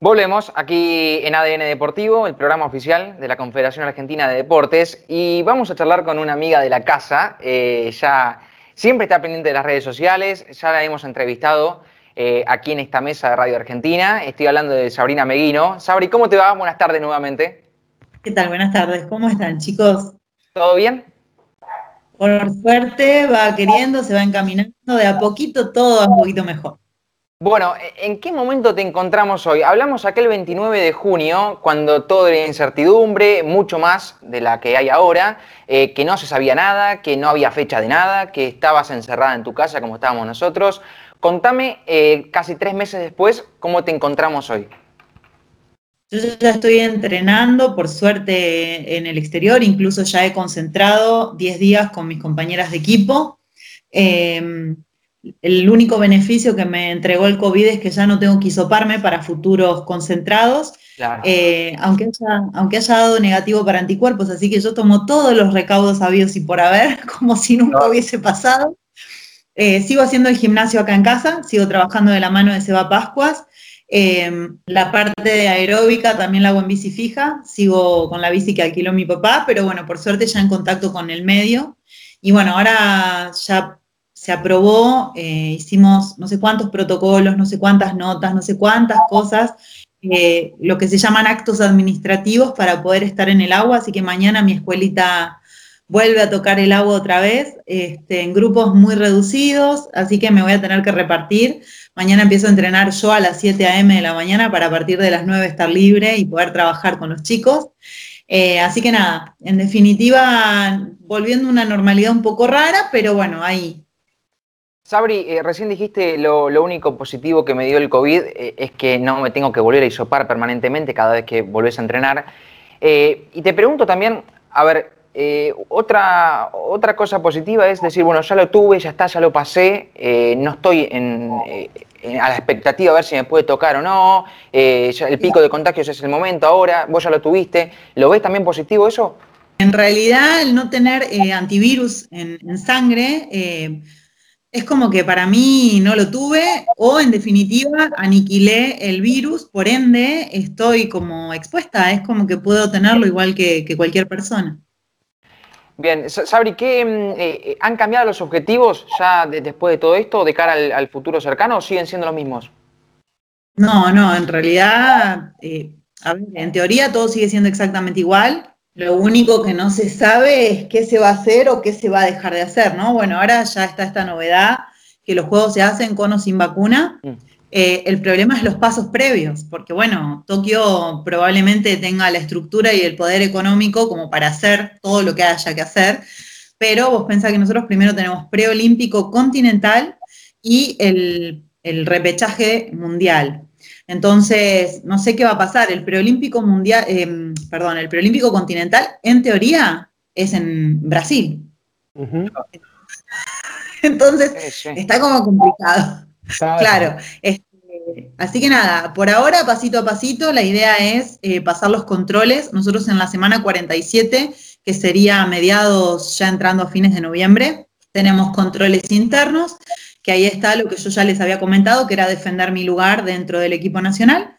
Volvemos aquí en ADN Deportivo, el programa oficial de la Confederación Argentina de Deportes, y vamos a charlar con una amiga de la casa. Eh, ya siempre está pendiente de las redes sociales, ya la hemos entrevistado eh, aquí en esta mesa de Radio Argentina. Estoy hablando de Sabrina Meguino. Sabri, ¿cómo te va? Buenas tardes nuevamente. ¿Qué tal? Buenas tardes. ¿Cómo están, chicos? ¿Todo bien? Por suerte va queriendo, se va encaminando, de a poquito todo va un poquito mejor. Bueno, ¿en qué momento te encontramos hoy? Hablamos aquel 29 de junio, cuando todo era incertidumbre, mucho más de la que hay ahora, eh, que no se sabía nada, que no había fecha de nada, que estabas encerrada en tu casa como estábamos nosotros. Contame, eh, casi tres meses después, ¿cómo te encontramos hoy? Yo ya estoy entrenando, por suerte, en el exterior, incluso ya he concentrado 10 días con mis compañeras de equipo. Eh, el único beneficio que me entregó el COVID es que ya no tengo que hisoparme para futuros concentrados, eh, aunque, haya, aunque haya dado negativo para anticuerpos, así que yo tomo todos los recaudos habidos y por haber, como si nunca hubiese pasado. Eh, sigo haciendo el gimnasio acá en casa, sigo trabajando de la mano de Seba Pascuas. Eh, la parte de aeróbica también la hago en bici fija, sigo con la bici que alquiló mi papá, pero bueno, por suerte ya en contacto con el medio. Y bueno, ahora ya se aprobó, eh, hicimos no sé cuántos protocolos, no sé cuántas notas, no sé cuántas cosas, eh, lo que se llaman actos administrativos para poder estar en el agua, así que mañana mi escuelita vuelve a tocar el agua otra vez, este, en grupos muy reducidos, así que me voy a tener que repartir. Mañana empiezo a entrenar yo a las 7 a.m. de la mañana para a partir de las 9 estar libre y poder trabajar con los chicos. Eh, así que nada, en definitiva, volviendo a una normalidad un poco rara, pero bueno, ahí, Sabri, eh, recién dijiste lo, único positivo que me dio el COVID eh, es que no me tengo que volver a isopar permanentemente cada vez que volvés a entrenar. Eh, y te pregunto también, a ver, otra, otra cosa positiva es decir, bueno, ya lo tuve, ya está, ya lo pasé, no estoy a la expectativa a ver si me puede tocar o no, el pico de contagios es el momento ahora, vos ya lo tuviste, ¿lo ves también positivo eso? En realidad, el no tener antivirus en, en sangre es como que para mí no lo tuve o en definitiva aniquilé el virus, por ende estoy como expuesta, es como que puedo tenerlo igual que, cualquier persona. Bien, Sabri, ¿qué, mm, eh, eh, ¿han cambiado los objetivos ya después de todo esto de cara al, futuro cercano o siguen siendo los mismos? No, no, en realidad, eh, en teoría todo sigue siendo exactamente igual. Lo único que no se sabe es qué se va a hacer o qué se va a dejar de hacer, ¿no? Bueno, ahora ya está esta novedad que los juegos se hacen con o sin vacuna. Mm. Eh, el problema es los pasos previos, porque bueno, Tokio probablemente tenga la estructura y el poder económico como para hacer todo lo que haya que hacer, pero vos pensás que nosotros primero tenemos preolímpico continental y el, el repechaje mundial. Entonces, no sé qué va a pasar. El preolímpico mundial, em, perdón, el preolímpico continental, en teoría, es en Brasil. Entonces, está como complicado. Claro. Este, así que nada, por ahora, pasito a pasito, la idea es eh, pasar los controles. Nosotros en la semana 47, que sería a mediados, ya entrando a fines de noviembre, tenemos controles internos que ahí está lo que yo ya les había comentado, que era defender mi lugar dentro del equipo nacional.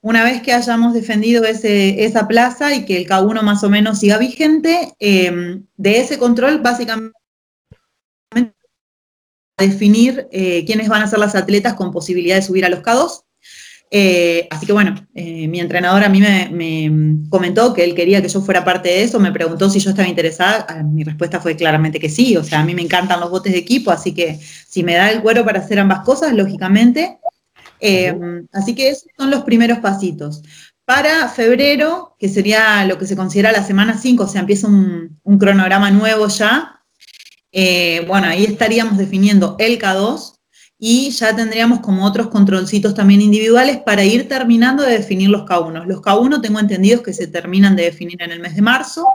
Una vez que hayamos defendido esa plaza y que el K1 más o menos siga vigente, eh, de ese control básicamente definir eh, quiénes van a ser las atletas con posibilidad de subir a los K2 eh, así que bueno, eh, mi entrenador a mí me, comentó que él quería que yo fuera parte de eso, me preguntó si yo estaba interesada, ah, mi respuesta fue claramente que sí, o sea, a mí me encantan los botes de equipo, así que si me da el cuero para hacer ambas cosas, lógicamente. Eh, así que esos son los primeros pasitos. Para febrero, que sería lo que se considera la semana 5, o sea, empieza un, un cronograma nuevo ya, bueno, ahí estaríamos definiendo el K2, y ya tendríamos como otros controlcitos también individuales para ir terminando de definir los K1. Los K1 tengo entendidos que se terminan de definir en el mes de marzo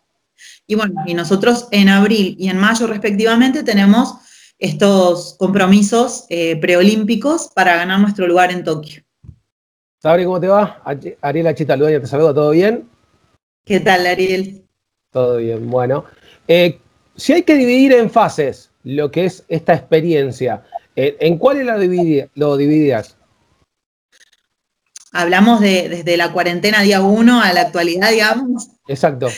y bueno, y nosotros en abril y en mayo respectivamente tenemos estos compromisos eh, preolímpicos para ganar nuestro lugar en Tokio. Sabri, ¿cómo te va? Ariel Chita Ludueña, te saludo, ¿todo bien? ¿Qué tal, Ariel? Todo bien, bueno. Eh, si hay que dividir en fases lo que es esta experiencia, ¿En cuál lo, lo dividías? hablamos de, desde la cuarentena día uno a la actualidad, digamos. Exacto.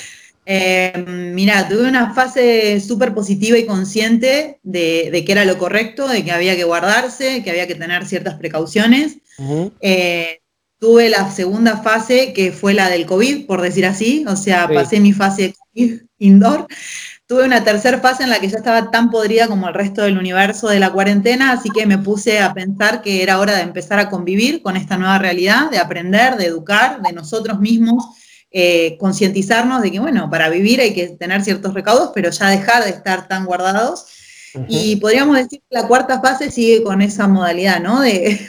Eh, mira, tuve una fase súper positiva y consciente de, que era lo correcto, de que había que guardarse, que había que tener ciertas precauciones. Eh, tuve la segunda fase, que fue la del COVID, por decir así, o sea, pasé mi fase COVID indoor. Tuve una tercera fase en la que ya estaba tan podrida como el resto del universo de la cuarentena, así que me puse a pensar que era hora de empezar a convivir con esta nueva realidad, de aprender, de educar, de nosotros mismos eh, concientizarnos de que, bueno, para vivir hay que tener ciertos recaudos, pero ya dejar de estar tan guardados. Y podríamos decir que la cuarta fase sigue con esa modalidad, ¿no? De,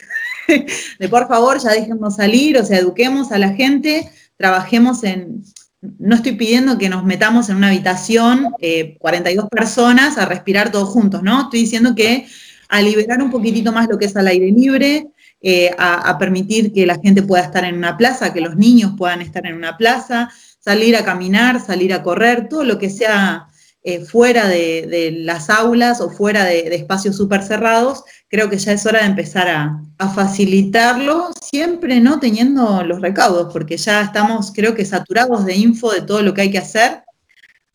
de por favor, ya dejemos salir, o sea, eduquemos a la gente, trabajemos en... No estoy pidiendo que nos metamos en una habitación, 42 eh, personas, a respirar todos juntos, ¿no? Estoy diciendo que a liberar un poquitito más lo que es al aire libre, eh, a, permitir que la gente pueda estar en una plaza, que los niños puedan estar en una plaza, salir a caminar, salir a correr, todo lo que sea eh, fuera de, las aulas o fuera de, espacios súper cerrados, creo que ya es hora de empezar a, facilitarlo, siempre no teniendo los recaudos, porque ya estamos, creo que, saturados de info de todo lo que hay que hacer.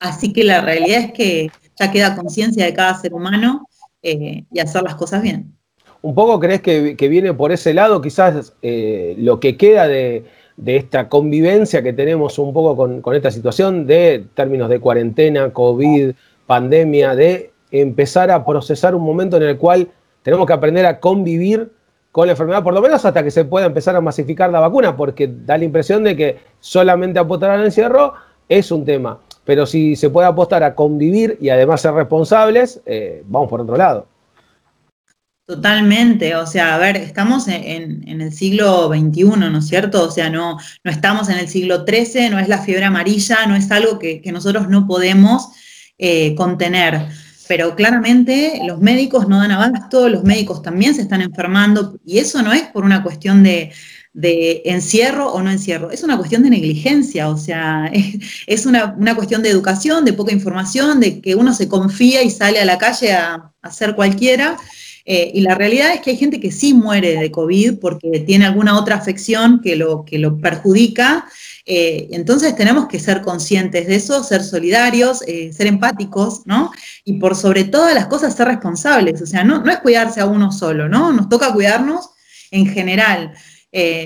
Así que la realidad es que ya queda conciencia de cada ser humano eh, y hacer las cosas bien. ¿Un poco crees que, viene por ese lado quizás eh, lo que queda de, esta convivencia que tenemos un poco con, esta situación de términos de cuarentena, COVID, pandemia, de empezar a procesar un momento en el cual tenemos que aprender a convivir con la enfermedad, por lo menos hasta que se pueda empezar a masificar la vacuna, porque da la impresión de que solamente apostar al encierro es un tema, pero si se puede apostar a convivir y además ser responsables, eh, vamos por otro lado. Totalmente, o sea, a ver, estamos en, el siglo XXI, ¿no es cierto? O sea, no, no estamos en el siglo XIII, no es la fiebre amarilla, no es algo que, nosotros no podemos eh, contener. Pero claramente los médicos no dan abasto, los médicos también se están enfermando, y eso no es por una cuestión de, encierro o no encierro, es una cuestión de negligencia, o sea, es, una, cuestión de educación, de poca información, de que uno se confía y sale a la calle a, a hacer cualquiera. Eh, y la realidad es que hay gente que sí muere de COVID porque tiene alguna otra afección que lo, que lo perjudica. Eh, entonces tenemos que ser conscientes de eso, ser solidarios, eh, ser empáticos, ¿no? Y por sobre todas las cosas ser responsables. O sea, no, no es cuidarse a uno solo, ¿no? Nos toca cuidarnos en general.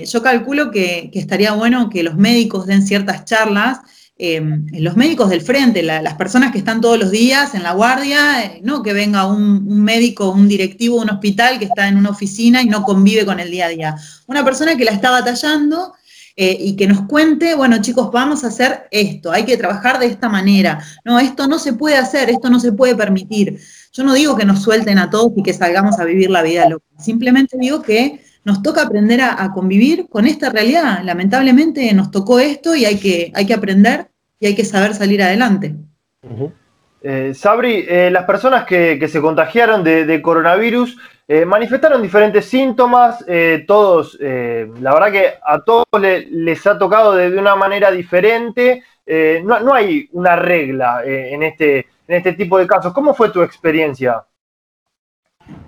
yo calculo que, que estaría bueno que los médicos den ciertas charlas Em, los médicos del frente, las personas que están todos los días en la guardia, eh, no que venga un, médico, un directivo un hospital que está en una oficina y no convive con el día a día. Una persona que la está batallando eh, y que nos cuente, bueno chicos, vamos a hacer esto, hay que trabajar de esta manera. No, esto no se puede hacer, esto no se puede permitir. Yo no digo que nos suelten a todos y que salgamos a vivir la vida loca, simplemente digo que nos toca aprender a, convivir con esta realidad. Lamentablemente nos tocó esto y hay que, hay que aprender y hay que saber salir adelante. Eh, Sabri, eh, las personas que, se contagiaron de, coronavirus eh, manifestaron diferentes síntomas, todos, la verdad que a todos les ha tocado de, una manera diferente, no, no, hay una regla en, este, en este tipo de casos. ¿Cómo fue tu experiencia?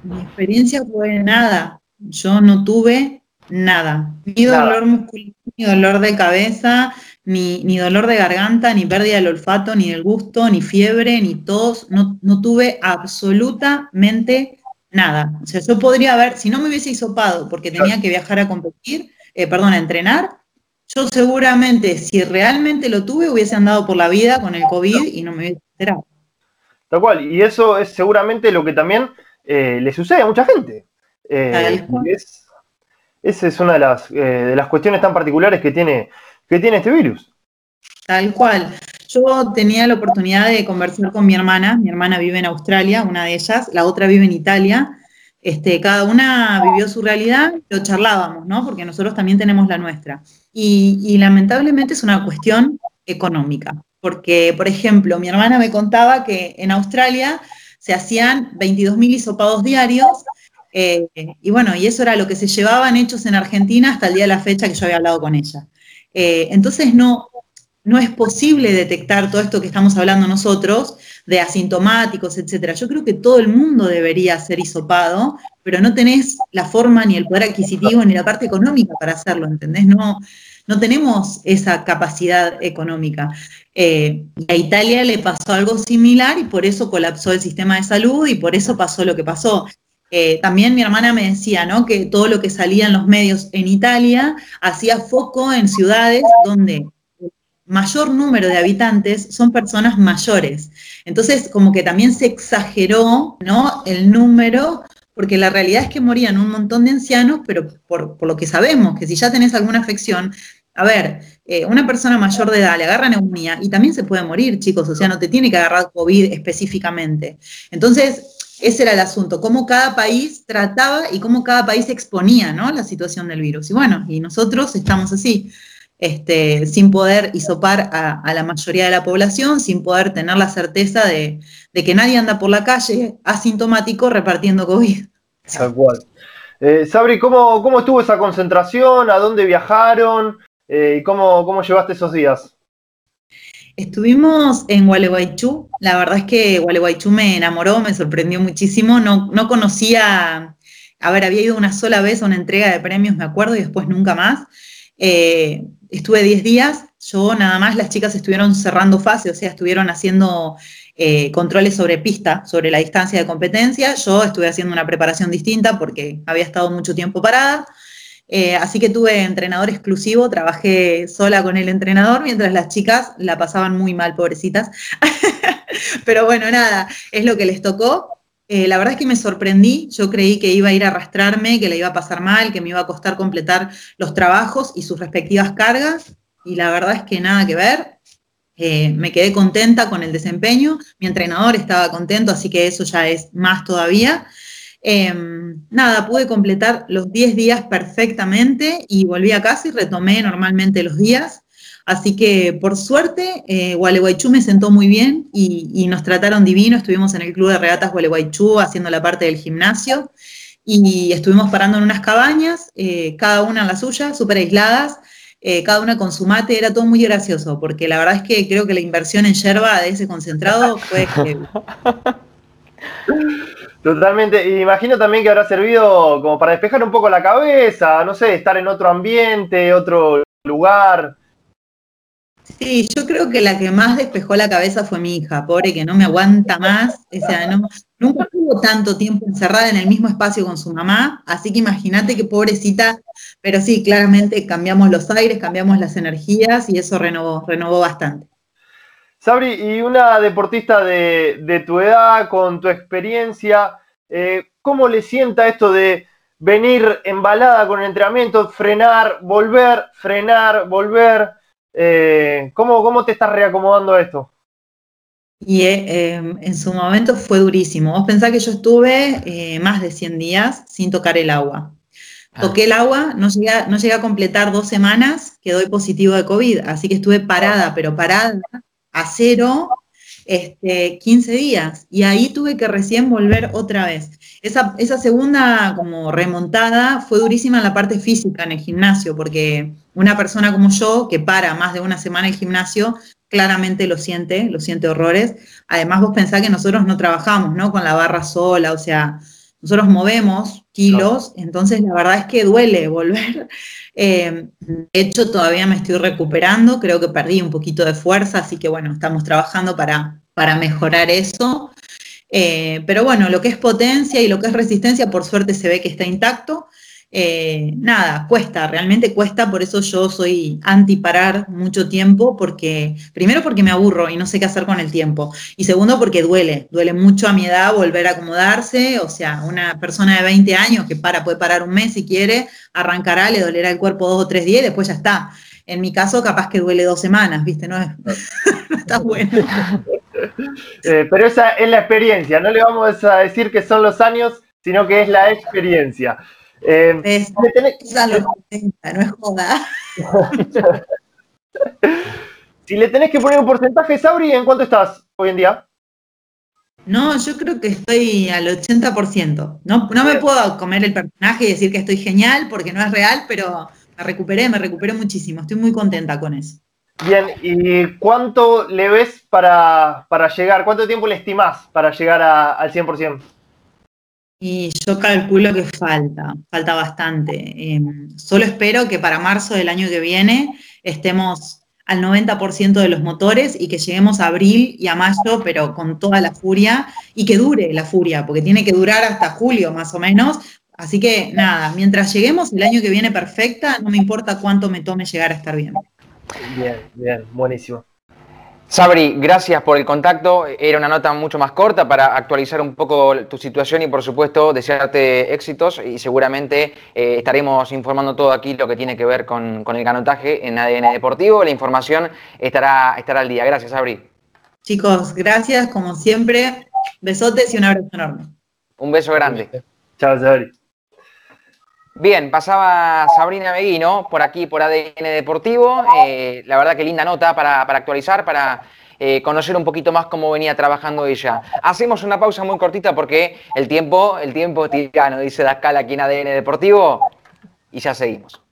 Mi experiencia fue nada, yo no tuve nada. Ni dolor muscular, ni dolor de cabeza, ni, ni, dolor de garganta, ni pérdida del olfato, ni del gusto, ni fiebre, ni tos. No, no tuve absolutamente nada. O sea, yo podría haber, si no me hubiese hisopado porque tenía que viajar a competir, eh, perdón, a entrenar, yo seguramente, si realmente lo tuve, hubiese andado por la vida con el COVID y no me hubiese enterado. Tal cual, y eso es seguramente lo que también eh, le sucede a mucha gente. Eh, esa es una de las, eh, de las cuestiones tan particulares que tiene, que tiene este virus. Tal cual. Yo tenía la oportunidad de conversar con mi hermana. Mi hermana vive en Australia, una de ellas, la otra vive en Italia. Este, cada una vivió su realidad, lo charlábamos, ¿no? Porque nosotros también tenemos la nuestra. Y, y lamentablemente es una cuestión económica. Porque, por ejemplo, mi hermana me contaba que en Australia se hacían 22.000 hisopados diarios eh, y bueno, y eso era lo que se llevaban hechos en Argentina hasta el día de la fecha que yo había hablado con ella. Eh, entonces no, no es posible detectar todo esto que estamos hablando nosotros, de asintomáticos, etcétera. Yo creo que todo el mundo debería ser hisopado, pero no tenés la forma ni el poder adquisitivo ni la parte económica para hacerlo, ¿entendés? No, no tenemos esa capacidad económica. Eh, a Italia le pasó algo similar y por eso colapsó el sistema de salud y por eso pasó lo que pasó. Eh, también mi hermana me decía, ¿no? Que todo lo que salía en los medios en Italia hacía foco en ciudades donde el mayor número de habitantes son personas mayores. Entonces, como que también se exageró, ¿no? El número, porque la realidad es que morían un montón de ancianos, pero por, lo que sabemos, que si ya tenés alguna afección, a ver, eh, una persona mayor de edad le agarra neumonía y también se puede morir, chicos, o sea, no te tiene que agarrar COVID específicamente. Entonces, ese era el asunto, cómo cada país trataba y cómo cada país exponía ¿no? la situación del virus. Y bueno, y nosotros estamos así, este, sin poder hisopar a, la mayoría de la población, sin poder tener la certeza de, que nadie anda por la calle asintomático repartiendo COVID. Tal cual. Eh, Sabri, ¿cómo, ¿cómo estuvo esa concentración? ¿A dónde viajaron? Eh, ¿Y cómo, cómo llevaste esos días? Estuvimos en Gualeguaychú, la verdad es que Gualeguaychú me enamoró, me sorprendió muchísimo, no, no conocía, a ver, había ido una sola vez a una entrega de premios, me acuerdo, y después nunca más. Eh, estuve 10 días, yo nada más, las chicas estuvieron cerrando fase, o sea, estuvieron haciendo eh, controles sobre pista, sobre la distancia de competencia, yo estuve haciendo una preparación distinta porque había estado mucho tiempo parada. Eh, así que tuve entrenador exclusivo, trabajé sola con el entrenador, mientras las chicas la pasaban muy mal, pobrecitas. Pero bueno, nada, es lo que les tocó. Eh, la verdad es que me sorprendí, yo creí que iba a ir a arrastrarme, que le iba a pasar mal, que me iba a costar completar los trabajos y sus respectivas cargas, y la verdad es que nada que ver. Eh, me quedé contenta con el desempeño, mi entrenador estaba contento, así que eso ya es más todavía. Em, nada, pude completar los 10 días perfectamente y volví a casa y retomé normalmente los días. Así que por suerte, eh, Gualeguaychú me sentó muy bien y, nos trataron divino. Estuvimos en el Club de Regatas Gualeguaychú haciendo la parte del gimnasio y estuvimos parando en unas cabañas, eh, cada una en la suya, súper aisladas, eh, cada una con su mate. Era todo muy gracioso porque la verdad es que creo que la inversión en yerba de ese concentrado fue... Totalmente. Imagino también que habrá servido como para despejar un poco la cabeza, no sé, estar en otro ambiente, otro lugar. Sí, yo creo que la que más despejó la cabeza fue mi hija, pobre que no me aguanta más. O sea, no, nunca tuvo tanto tiempo encerrada en el mismo espacio con su mamá, así que imagínate qué pobrecita, pero sí, claramente cambiamos los aires, cambiamos las energías y eso renovó, renovó bastante. Sabri, y una deportista de, tu edad, con tu experiencia, eh, ¿cómo le sienta esto de venir embalada con el entrenamiento, frenar, volver, frenar, volver? Eh, ¿cómo, te estás reacomodando a esto? Y eh, en su momento fue durísimo. Vos pensás que yo estuve más de 100 días sin tocar el agua. Ah. Toqué el agua, no llegué, a, no llegué a completar dos semanas, quedó positivo de COVID, así que estuve parada, pero parada a cero este, 15 días y ahí tuve que recién volver otra vez. Esa, esa, segunda como remontada fue durísima en la parte física en el gimnasio, porque una persona como yo que para más de una semana el gimnasio, claramente lo siente, lo siente horrores. Además vos pensás que nosotros no trabajamos, ¿no? Con la barra sola, o sea, nosotros movemos kilos, entonces la verdad es que duele volver. Eh, de hecho, todavía me estoy recuperando, creo que perdí un poquito de fuerza, así que bueno, estamos trabajando para, para mejorar eso. Eh, pero bueno, lo que es potencia y lo que es resistencia, por suerte se ve que está intacto. Eh, nada, cuesta, realmente cuesta, por eso yo soy anti parar mucho tiempo, porque primero porque me aburro y no sé qué hacer con el tiempo, y segundo porque duele, duele mucho a mi edad volver a acomodarse, o sea, una persona de 20 años que para, puede parar un mes si quiere, arrancará, le dolerá el cuerpo dos o tres días y después ya está. En mi caso, capaz que duele dos semanas, ¿viste? No, está bueno. Eh, pero esa es la experiencia, no le vamos a decir que son los años, sino que es la experiencia. Eh, es, no es joda. si le tenés que poner un porcentaje, Sabri, ¿en cuánto estás hoy en día? No, yo creo que estoy al 80%. No, no me puedo comer el personaje y decir que estoy genial porque no es real, pero me recuperé, me recuperé muchísimo. Estoy muy contenta con eso. Bien, ¿y cuánto le ves para, llegar? ¿Cuánto tiempo le estimás para llegar al 100%? Y yo calculo que falta, falta bastante. Em, solo espero que para marzo del año que viene estemos al 90% de los motores y que lleguemos a abril y a mayo, pero con toda la furia y que dure la furia, porque tiene que durar hasta julio más o menos. Así que nada, mientras lleguemos el año que viene perfecta, no me importa cuánto me tome llegar a estar bien. Bien, bien, buenísimo. Sabri, gracias por el contacto. Era una nota mucho más corta para actualizar un poco tu situación y, por supuesto, desearte éxitos. Y seguramente eh, estaremos informando todo aquí lo que tiene que ver con, el canotaje en ADN Deportivo. La información estará, estará al día. Gracias, Sabri. Chicos, gracias, como siempre. Besotes y un abrazo enorme. Un beso grande. Chao, Sabri. Bien, pasaba Sabrina Meguino por aquí, por ADN Deportivo. Eh, la verdad que linda nota para, actualizar, para eh, conocer un poquito más cómo venía trabajando ella. Hacemos una pausa muy cortita porque el tiempo, el tiempo es tirano, dice Dascal aquí en ADN Deportivo. Y ya seguimos.